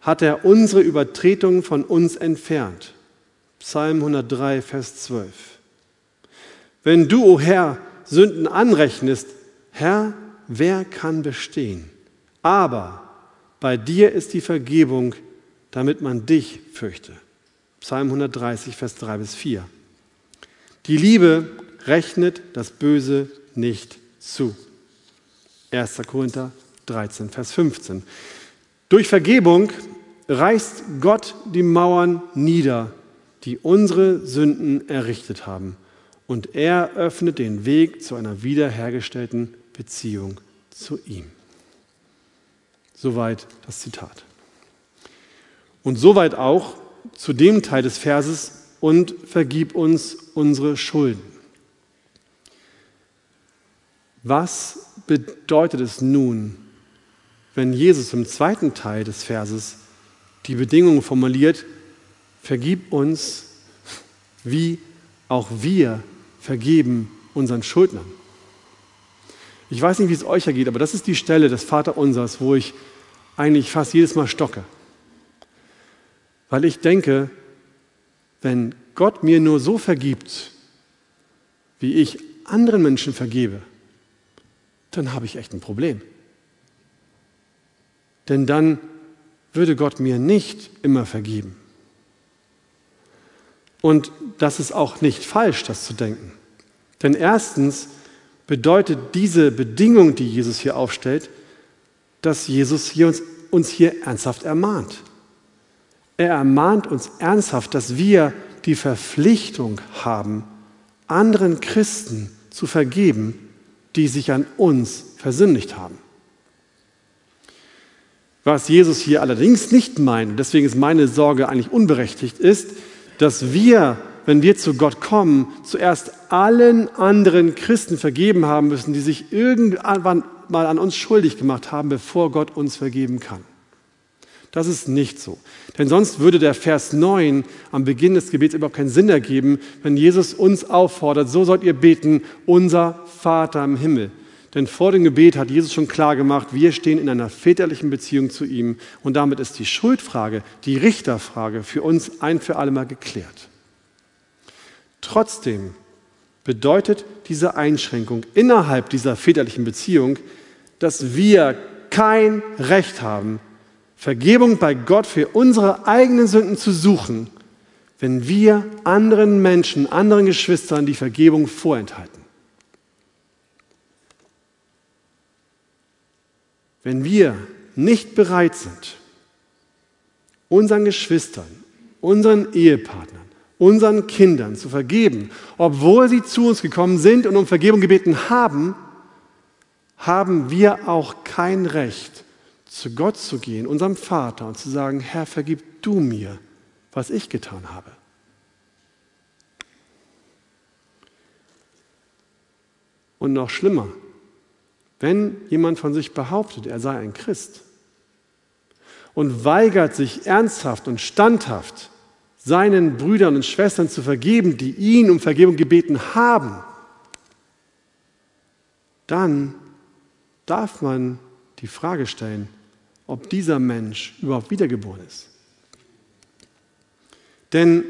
hat er unsere Übertretungen von uns entfernt. Psalm 103, Vers 12. Wenn du, o oh Herr, Sünden anrechnest, Herr, wer kann bestehen? Aber bei dir ist die Vergebung, damit man dich fürchte. Psalm 130, Vers 3 bis 4. Die Liebe rechnet das Böse nicht zu. 1. Korinther 13, Vers 15. Durch Vergebung reißt Gott die Mauern nieder, die unsere Sünden errichtet haben. Und er öffnet den Weg zu einer wiederhergestellten Beziehung zu ihm. Soweit das Zitat. Und soweit auch zu dem Teil des Verses und vergib uns unsere Schulden. Was bedeutet es nun, wenn Jesus im zweiten Teil des Verses die Bedingungen formuliert, vergib uns, wie auch wir vergeben unseren Schuldnern? Ich weiß nicht, wie es euch ergeht, aber das ist die Stelle des Vaterunsers, wo ich eigentlich fast jedes Mal stocke. Weil ich denke, wenn Gott mir nur so vergibt, wie ich anderen Menschen vergebe, dann habe ich echt ein Problem. Denn dann würde Gott mir nicht immer vergeben. Und das ist auch nicht falsch, das zu denken. Denn erstens bedeutet diese Bedingung, die Jesus hier aufstellt, dass Jesus hier uns, uns hier ernsthaft ermahnt. Er ermahnt uns ernsthaft, dass wir die Verpflichtung haben, anderen Christen zu vergeben, die sich an uns versündigt haben. Was Jesus hier allerdings nicht meint, deswegen ist meine Sorge eigentlich unberechtigt, ist, dass wir, wenn wir zu Gott kommen, zuerst allen anderen Christen vergeben haben müssen, die sich irgendwann mal an uns schuldig gemacht haben, bevor Gott uns vergeben kann. Das ist nicht so. Denn sonst würde der Vers 9 am Beginn des Gebets überhaupt keinen Sinn ergeben, wenn Jesus uns auffordert, so sollt ihr beten, unser Vater im Himmel. Denn vor dem Gebet hat Jesus schon klar gemacht, wir stehen in einer väterlichen Beziehung zu ihm und damit ist die Schuldfrage, die Richterfrage für uns ein für alle Mal geklärt. Trotzdem bedeutet diese Einschränkung innerhalb dieser väterlichen Beziehung, dass wir kein Recht haben, Vergebung bei Gott für unsere eigenen Sünden zu suchen, wenn wir anderen Menschen, anderen Geschwistern die Vergebung vorenthalten. Wenn wir nicht bereit sind, unseren Geschwistern, unseren Ehepartnern, unseren Kindern zu vergeben, obwohl sie zu uns gekommen sind und um Vergebung gebeten haben, haben wir auch kein Recht, zu Gott zu gehen, unserem Vater, und zu sagen, Herr, vergib du mir, was ich getan habe. Und noch schlimmer, wenn jemand von sich behauptet, er sei ein Christ und weigert sich ernsthaft und standhaft, seinen Brüdern und Schwestern zu vergeben, die ihn um Vergebung gebeten haben, dann darf man die Frage stellen, ob dieser Mensch überhaupt wiedergeboren ist. Denn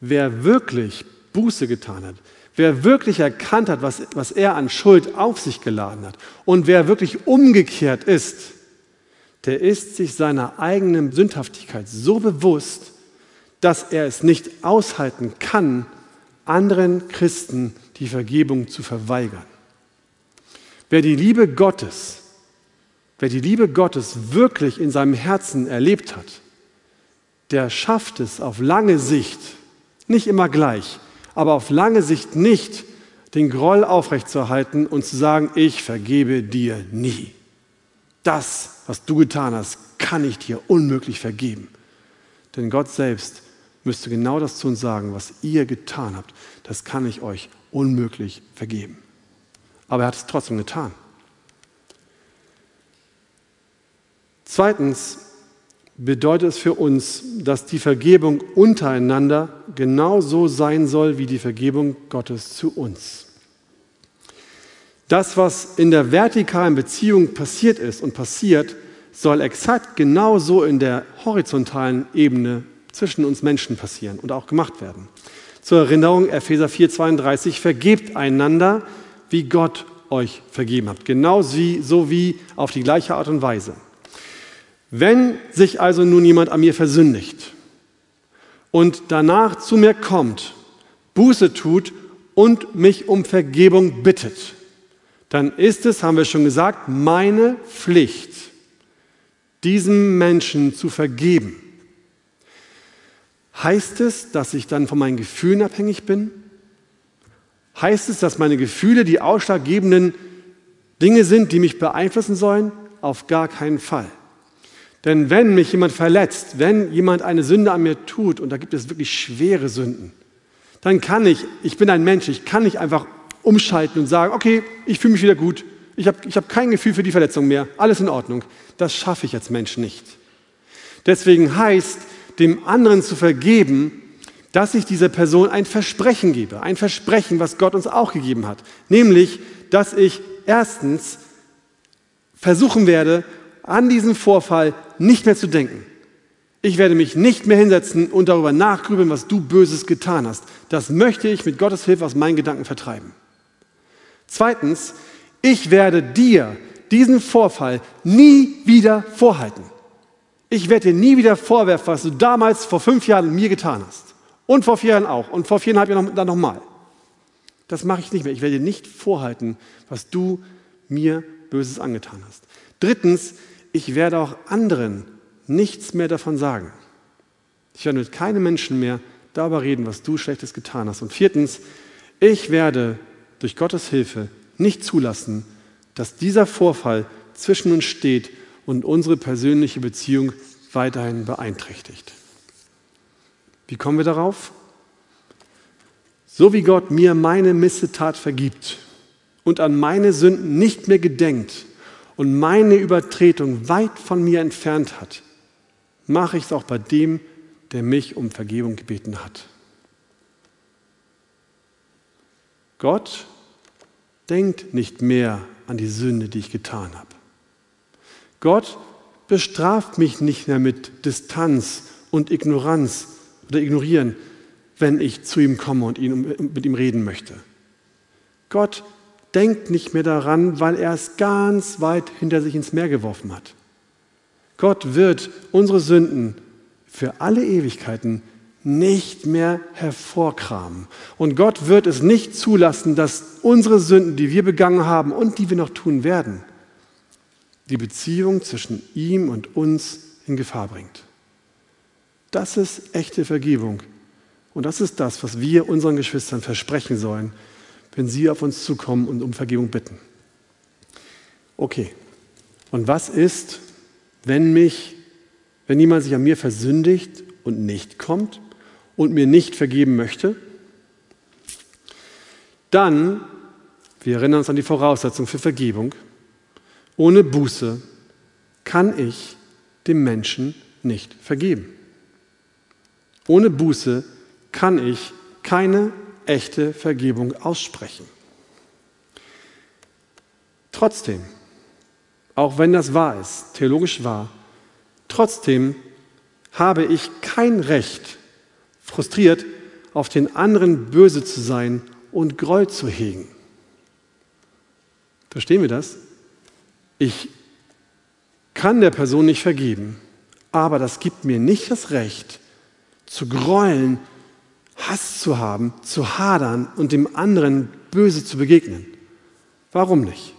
wer wirklich Buße getan hat, wer wirklich erkannt hat, was, was er an Schuld auf sich geladen hat und wer wirklich umgekehrt ist, der ist sich seiner eigenen Sündhaftigkeit so bewusst, dass er es nicht aushalten kann, anderen Christen die Vergebung zu verweigern. Wer die Liebe Gottes Wer die Liebe Gottes wirklich in seinem Herzen erlebt hat, der schafft es auf lange Sicht, nicht immer gleich, aber auf lange Sicht nicht, den Groll aufrechtzuerhalten und zu sagen, ich vergebe dir nie. Das, was du getan hast, kann ich dir unmöglich vergeben. Denn Gott selbst müsste genau das zu uns sagen, was ihr getan habt, das kann ich euch unmöglich vergeben. Aber er hat es trotzdem getan. Zweitens bedeutet es für uns, dass die Vergebung untereinander genauso sein soll wie die Vergebung Gottes zu uns. Das, was in der vertikalen Beziehung passiert ist und passiert, soll exakt genauso in der horizontalen Ebene zwischen uns Menschen passieren und auch gemacht werden. Zur Erinnerung, Epheser 4,32, vergebt einander, wie Gott euch vergeben hat. Genau so wie auf die gleiche Art und Weise. Wenn sich also nun jemand an mir versündigt und danach zu mir kommt, Buße tut und mich um Vergebung bittet, dann ist es, haben wir schon gesagt, meine Pflicht, diesem Menschen zu vergeben. Heißt es, dass ich dann von meinen Gefühlen abhängig bin? Heißt es, dass meine Gefühle die ausschlaggebenden Dinge sind, die mich beeinflussen sollen? Auf gar keinen Fall. Denn wenn mich jemand verletzt, wenn jemand eine Sünde an mir tut, und da gibt es wirklich schwere Sünden, dann kann ich, ich bin ein Mensch, ich kann nicht einfach umschalten und sagen, okay, ich fühle mich wieder gut, ich habe ich hab kein Gefühl für die Verletzung mehr, alles in Ordnung. Das schaffe ich als Mensch nicht. Deswegen heißt, dem anderen zu vergeben, dass ich dieser Person ein Versprechen gebe, ein Versprechen, was Gott uns auch gegeben hat, nämlich, dass ich erstens versuchen werde, an diesen Vorfall nicht mehr zu denken. Ich werde mich nicht mehr hinsetzen und darüber nachgrübeln, was du Böses getan hast. Das möchte ich mit Gottes Hilfe aus meinen Gedanken vertreiben. Zweitens, ich werde dir diesen Vorfall nie wieder vorhalten. Ich werde dir nie wieder vorwerfen, was du damals vor fünf Jahren mir getan hast. Und vor vier Jahren auch. Und vor viereinhalb Jahren dann nochmal. Das mache ich nicht mehr. Ich werde dir nicht vorhalten, was du mir Böses angetan hast. Drittens, ich werde auch anderen nichts mehr davon sagen. Ich werde mit keinem Menschen mehr darüber reden, was du Schlechtes getan hast. Und viertens, ich werde durch Gottes Hilfe nicht zulassen, dass dieser Vorfall zwischen uns steht und unsere persönliche Beziehung weiterhin beeinträchtigt. Wie kommen wir darauf? So wie Gott mir meine Missetat vergibt und an meine Sünden nicht mehr gedenkt, und meine Übertretung weit von mir entfernt hat, mache ich es auch bei dem, der mich um Vergebung gebeten hat. Gott denkt nicht mehr an die Sünde, die ich getan habe. Gott bestraft mich nicht mehr mit Distanz und Ignoranz oder Ignorieren, wenn ich zu ihm komme und ihn, mit ihm reden möchte. Gott denkt nicht mehr daran, weil er es ganz weit hinter sich ins Meer geworfen hat. Gott wird unsere Sünden für alle Ewigkeiten nicht mehr hervorkramen. Und Gott wird es nicht zulassen, dass unsere Sünden, die wir begangen haben und die wir noch tun werden, die Beziehung zwischen ihm und uns in Gefahr bringt. Das ist echte Vergebung. Und das ist das, was wir unseren Geschwistern versprechen sollen, wenn sie auf uns zukommen und um Vergebung bitten. Okay, und was ist, wenn mich, wenn jemand sich an mir versündigt und nicht kommt und mir nicht vergeben möchte? Dann, wir erinnern uns an die Voraussetzung für Vergebung, ohne Buße kann ich dem Menschen nicht vergeben. Ohne Buße kann ich keine echte Vergebung aussprechen. Trotzdem, auch wenn das wahr ist, theologisch wahr, trotzdem habe ich kein Recht, frustriert auf den anderen böse zu sein und Groll zu hegen. Verstehen wir das? Ich kann der Person nicht vergeben, aber das gibt mir nicht das Recht, zu grollen Hass zu haben, zu hadern und dem anderen böse zu begegnen. Warum nicht?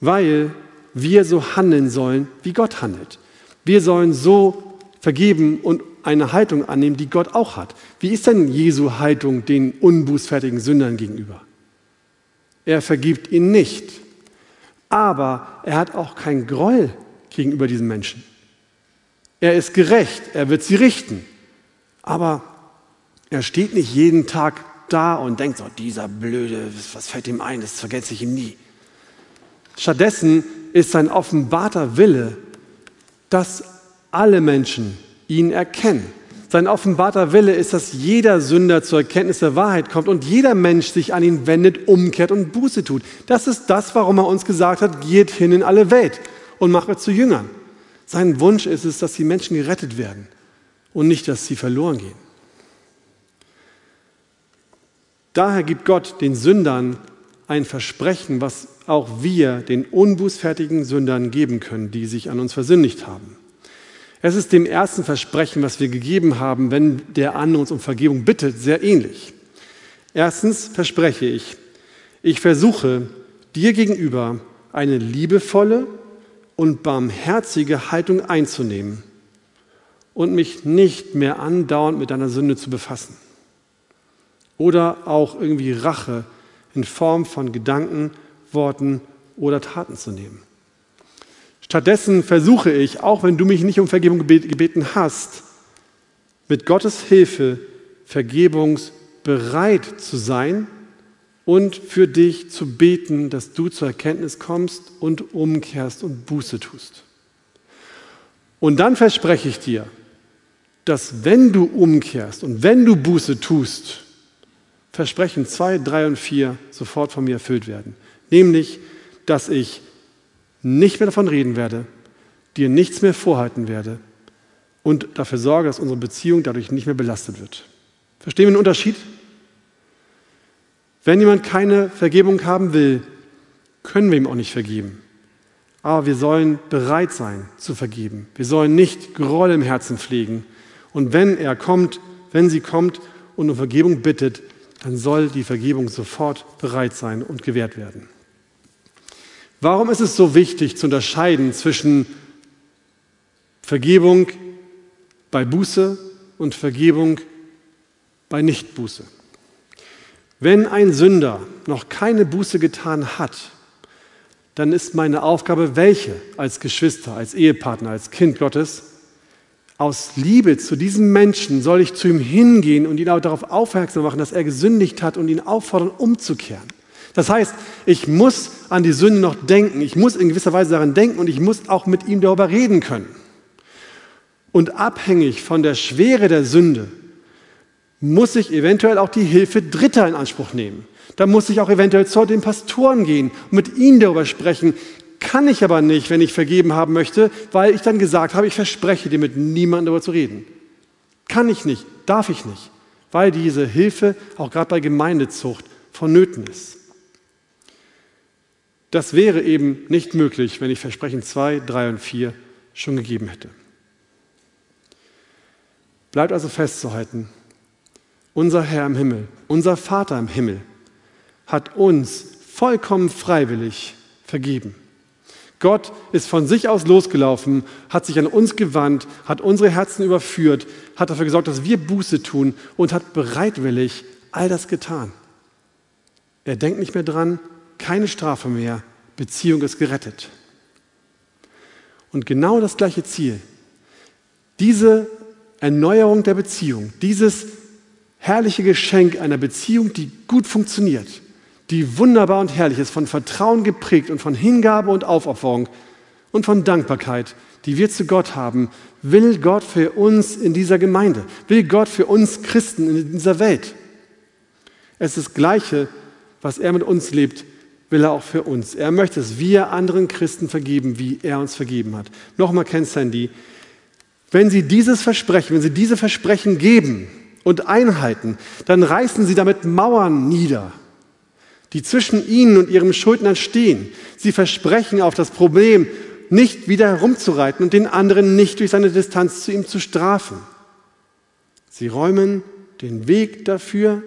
Weil wir so handeln sollen, wie Gott handelt. Wir sollen so vergeben und eine Haltung annehmen, die Gott auch hat. Wie ist denn Jesu Haltung den unbußfertigen Sündern gegenüber? Er vergibt ihnen nicht, aber er hat auch kein Groll gegenüber diesen Menschen. Er ist gerecht, er wird sie richten, aber er steht nicht jeden Tag da und denkt so, dieser Blöde, was fällt ihm ein, das vergesse ich ihm nie. Stattdessen ist sein offenbarter Wille, dass alle Menschen ihn erkennen. Sein offenbarter Wille ist, dass jeder Sünder zur Erkenntnis der Wahrheit kommt und jeder Mensch sich an ihn wendet, umkehrt und Buße tut. Das ist das, warum er uns gesagt hat, geht hin in alle Welt und macht zu Jüngern. Sein Wunsch ist es, dass die Menschen gerettet werden und nicht, dass sie verloren gehen. Daher gibt Gott den Sündern ein Versprechen, was auch wir den unbußfertigen Sündern geben können, die sich an uns versündigt haben. Es ist dem ersten Versprechen, was wir gegeben haben, wenn der andere uns um Vergebung bittet, sehr ähnlich. Erstens verspreche ich, ich versuche dir gegenüber eine liebevolle und barmherzige Haltung einzunehmen und mich nicht mehr andauernd mit deiner Sünde zu befassen. Oder auch irgendwie Rache in Form von Gedanken, Worten oder Taten zu nehmen. Stattdessen versuche ich, auch wenn du mich nicht um Vergebung gebeten hast, mit Gottes Hilfe vergebungsbereit zu sein und für dich zu beten, dass du zur Erkenntnis kommst und umkehrst und Buße tust. Und dann verspreche ich dir, dass wenn du umkehrst und wenn du Buße tust, Versprechen 2, 3 und 4 sofort von mir erfüllt werden. Nämlich, dass ich nicht mehr davon reden werde, dir nichts mehr vorhalten werde und dafür sorge, dass unsere Beziehung dadurch nicht mehr belastet wird. Verstehen wir den Unterschied? Wenn jemand keine Vergebung haben will, können wir ihm auch nicht vergeben. Aber wir sollen bereit sein zu vergeben. Wir sollen nicht Groll im Herzen pflegen. Und wenn er kommt, wenn sie kommt und um Vergebung bittet, dann soll die Vergebung sofort bereit sein und gewährt werden. Warum ist es so wichtig zu unterscheiden zwischen Vergebung bei Buße und Vergebung bei Nichtbuße? Wenn ein Sünder noch keine Buße getan hat, dann ist meine Aufgabe welche als Geschwister, als Ehepartner, als Kind Gottes? Aus Liebe zu diesem Menschen soll ich zu ihm hingehen und ihn auch darauf aufmerksam machen, dass er gesündigt hat und ihn auffordern, umzukehren. Das heißt, ich muss an die Sünde noch denken, ich muss in gewisser Weise daran denken und ich muss auch mit ihm darüber reden können. Und abhängig von der Schwere der Sünde muss ich eventuell auch die Hilfe Dritter in Anspruch nehmen. Da muss ich auch eventuell zu den Pastoren gehen und mit ihnen darüber sprechen. Kann ich aber nicht, wenn ich vergeben haben möchte, weil ich dann gesagt habe, ich verspreche dir mit niemandem darüber zu reden. Kann ich nicht, darf ich nicht, weil diese Hilfe auch gerade bei Gemeindezucht vonnöten ist. Das wäre eben nicht möglich, wenn ich Versprechen 2, 3 und 4 schon gegeben hätte. Bleibt also festzuhalten, unser Herr im Himmel, unser Vater im Himmel hat uns vollkommen freiwillig vergeben. Gott ist von sich aus losgelaufen, hat sich an uns gewandt, hat unsere Herzen überführt, hat dafür gesorgt, dass wir Buße tun und hat bereitwillig all das getan. Er denkt nicht mehr dran, keine Strafe mehr, Beziehung ist gerettet. Und genau das gleiche Ziel, diese Erneuerung der Beziehung, dieses herrliche Geschenk einer Beziehung, die gut funktioniert, die wunderbar und herrlich ist, von Vertrauen geprägt und von Hingabe und Aufopferung und von Dankbarkeit, die wir zu Gott haben, will Gott für uns in dieser Gemeinde, will Gott für uns Christen in dieser Welt. Es ist das Gleiche, was er mit uns lebt, will er auch für uns. Er möchte, dass wir anderen Christen vergeben, wie er uns vergeben hat. Nochmal kennt Sandy, wenn Sie dieses Versprechen, wenn Sie diese Versprechen geben und einhalten, dann reißen Sie damit Mauern nieder, die zwischen Ihnen und Ihrem Schuldner stehen. Sie versprechen auf das Problem, nicht wieder herumzureiten und den anderen nicht durch seine Distanz zu ihm zu strafen. Sie räumen den Weg dafür,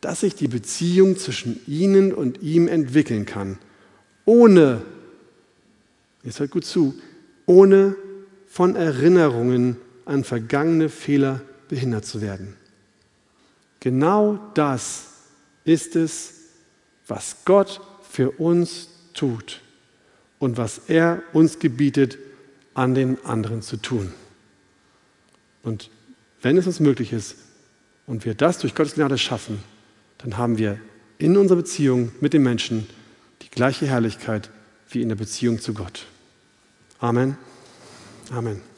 dass sich die Beziehung zwischen ihnen und ihm entwickeln kann, ohne, jetzt hört gut zu, ohne von Erinnerungen an vergangene Fehler behindert zu werden. Genau das ist es, was Gott für uns tut und was er uns gebietet, an den anderen zu tun. Und wenn es uns möglich ist und wir das durch Gottes Gnade schaffen, dann haben wir in unserer Beziehung mit den Menschen die gleiche Herrlichkeit wie in der Beziehung zu Gott. Amen. Amen.